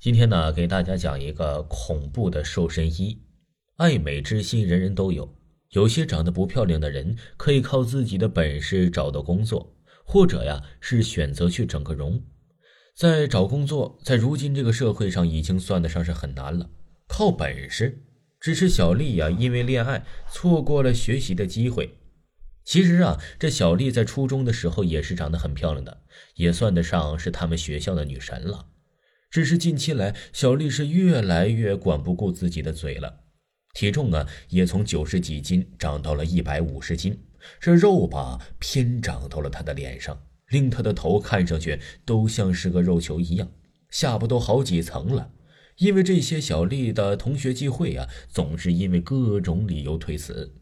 今天呢，给大家讲一个恐怖的瘦身医。爱美之心，人人都有。有些长得不漂亮的人，可以靠自己的本事找到工作，或者呀，是选择去整个容。在找工作，在如今这个社会上，已经算得上是很难了。靠本事，只是小丽呀，因为恋爱错过了学习的机会。其实啊，这小丽在初中的时候也是长得很漂亮的，也算得上是他们学校的女神了。只是近期来，小丽是越来越管不顾自己的嘴了，体重啊也从九十几斤长到了一百五十斤，这肉吧偏长到了她的脸上，令她的头看上去都像是个肉球一样，下巴都好几层了。因为这些，小丽的同学聚会啊，总是因为各种理由推辞。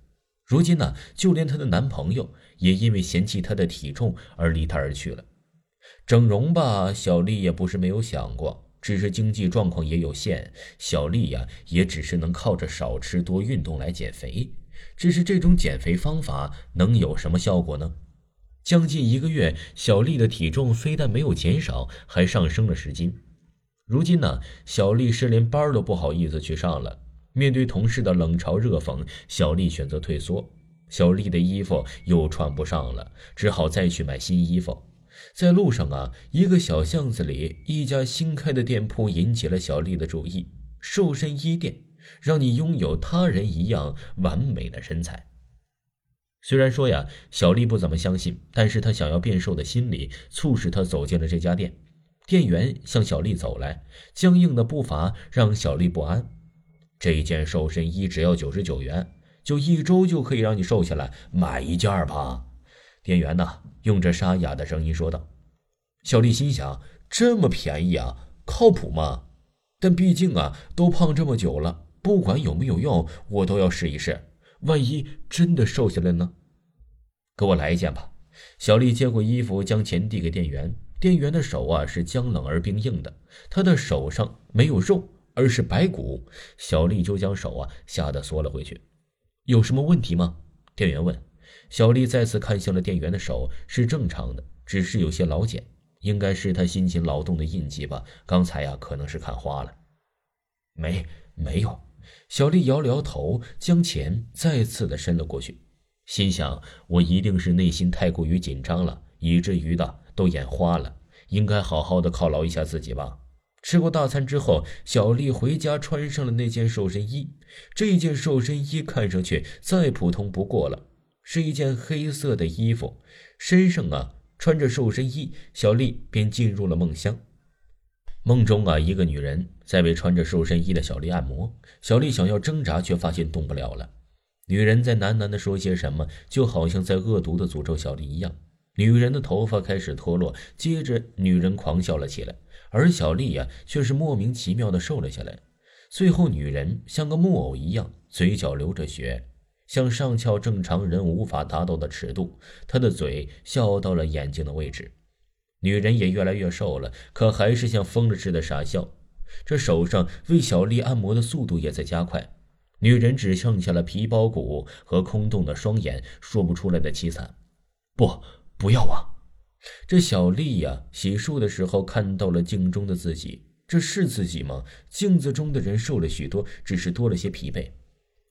如今呢，就连她的男朋友也因为嫌弃她的体重而离她而去了。整容吧，小丽也不是没有想过，只是经济状况也有限，小丽呀也只是能靠着少吃多运动来减肥。只是这种减肥方法能有什么效果呢？将近一个月，小丽的体重非但没有减少，还上升了十斤。如今呢，小丽是连班都不好意思去上了。面对同事的冷嘲热讽，小丽选择退缩。小丽的衣服又穿不上了，只好再去买新衣服。在路上啊，一个小巷子里，一家新开的店铺引起了小丽的注意。瘦身衣店，让你拥有他人一样完美的身材。虽然说呀，小丽不怎么相信，但是她想要变瘦的心理促使她走进了这家店。店员向小丽走来，僵硬的步伐让小丽不安。这一件瘦身衣只要九十九元，就一周就可以让你瘦下来，买一件吧。店员呢，用着沙哑的声音说道：“小丽心想，这么便宜啊，靠谱吗？但毕竟啊，都胖这么久了，不管有没有用，我都要试一试。万一真的瘦下来呢？给我来一件吧。”小丽接过衣服，将钱递给店员。店员的手啊，是僵冷而冰硬的，他的手上没有肉，而是白骨。小丽就将手啊吓得缩了回去。有什么问题吗？店员问。小丽再次看向了店员的手，是正常的，只是有些老茧，应该是她辛勤劳动的印记吧。刚才呀，可能是看花了。没，没有。小丽摇了摇头，将钱再次的伸了过去，心想：我一定是内心太过于紧张了，以至于的都眼花了。应该好好的犒劳一下自己吧。吃过大餐之后，小丽回家穿上了那件瘦身衣。这件瘦身衣看上去再普通不过了。是一件黑色的衣服，身上啊穿着瘦身衣，小丽便进入了梦乡。梦中啊，一个女人在为穿着瘦身衣的小丽按摩，小丽想要挣扎，却发现动不了了。女人在喃喃地说些什么，就好像在恶毒地诅咒小丽一样。女人的头发开始脱落，接着女人狂笑了起来，而小丽呀却是莫名其妙地瘦了下来。最后，女人像个木偶一样，嘴角流着血。像上翘正常人无法达到的尺度，她的嘴笑到了眼睛的位置。女人也越来越瘦了，可还是像疯了似的傻笑。这手上为小丽按摩的速度也在加快。女人只剩下了皮包骨和空洞的双眼，说不出来的凄惨。不，不要啊！这小丽呀，洗漱的时候看到了镜中的自己，这是自己吗？镜子中的人瘦了许多，只是多了些疲惫。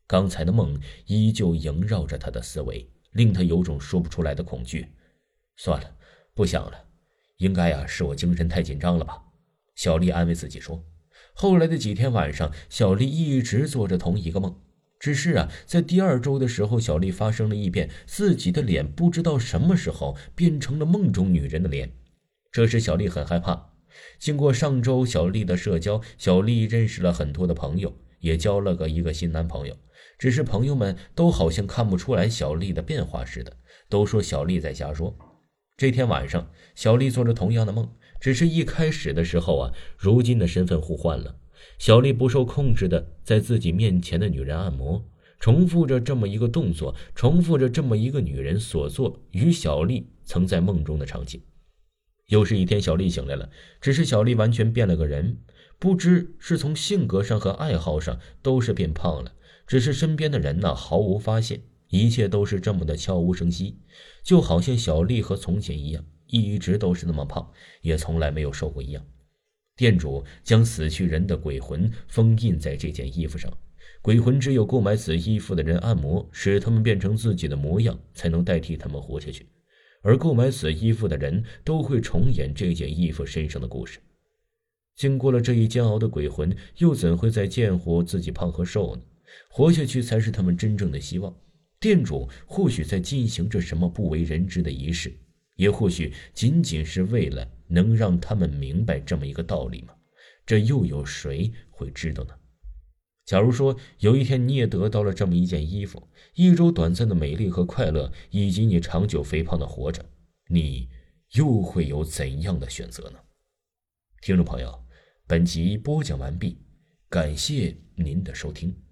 刚才的梦依旧萦绕着他的思维，令他有种说不出来的恐惧。算了，不想了。应该呀，是我精神太紧张了吧？小丽安慰自己说。后来的几天晚上，小丽一直做着同一个梦。只是啊，在第二周的时候，小丽发生了异变，自己的脸不知道什么时候变成了梦中女人的脸。这时，小丽很害怕。经过上周小丽的社交，小丽认识了很多的朋友，也交了个一个新男朋友。只是朋友们都好像看不出来小丽的变化似的，都说小丽在瞎说。这天晚上，小丽做着同样的梦，只是一开始的时候啊，如今的身份互换了。小丽不受控制的在自己面前的女人按摩，重复着这么一个动作，重复着这么一个女人所做与小丽曾在梦中的场景。又是一天，小丽醒来了，只是小丽完全变了个人，不知是从性格上和爱好上都是变胖了。只是身边的人呢，毫无发现，一切都是这么的悄无声息，就好像小丽和从前一样，一直都是那么胖，也从来没有瘦过一样。店主将死去人的鬼魂封印在这件衣服上，鬼魂只有购买此衣服的人按摩，使他们变成自己的模样，才能代替他们活下去。而购买此衣服的人都会重演这件衣服身上的故事。经过了这一煎熬的鬼魂，又怎会再见乎自己胖和瘦呢？活下去才是他们真正的希望。店主或许在进行着什么不为人知的仪式，也或许仅仅是为了能让他们明白这么一个道理吗？这又有谁会知道呢？假如说有一天你也得到了这么一件衣服，一周短暂的美丽和快乐，以及你长久肥胖的活着，你又会有怎样的选择呢？听众朋友。本集播讲完毕，感谢您的收听。